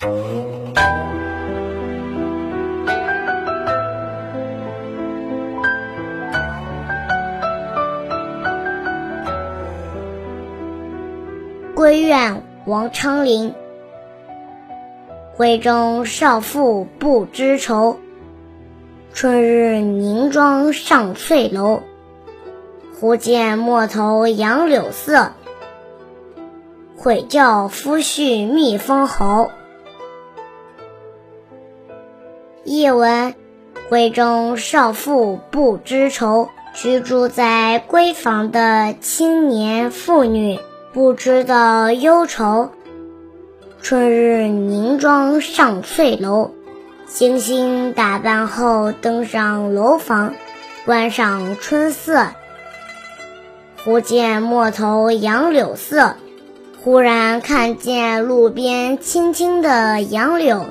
闺怨王昌龄。闺中少妇不知愁，春日凝妆上翠楼。忽见陌头杨柳色，悔教夫婿觅封侯。译文：闺中少妇不知愁，居住在闺房的青年妇女不知道忧愁。春日凝妆上翠楼，精心打扮后登上楼房，观赏春色。忽见陌头杨柳色，忽然看见路边青青的杨柳，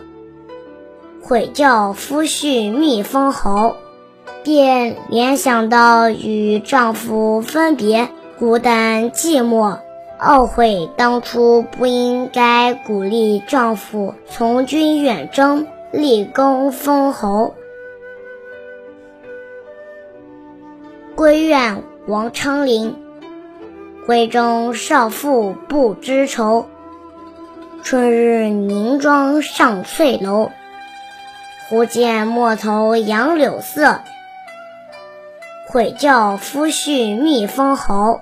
悔教夫婿觅封侯，便联想到与丈夫分别，孤单寂寞，懊悔当初不应该鼓励丈夫从军远征，立功封侯。闺怨。王昌龄，闺中少妇不知愁，春日凝妆上翠楼。忽见陌头杨柳色，悔教夫婿觅封侯。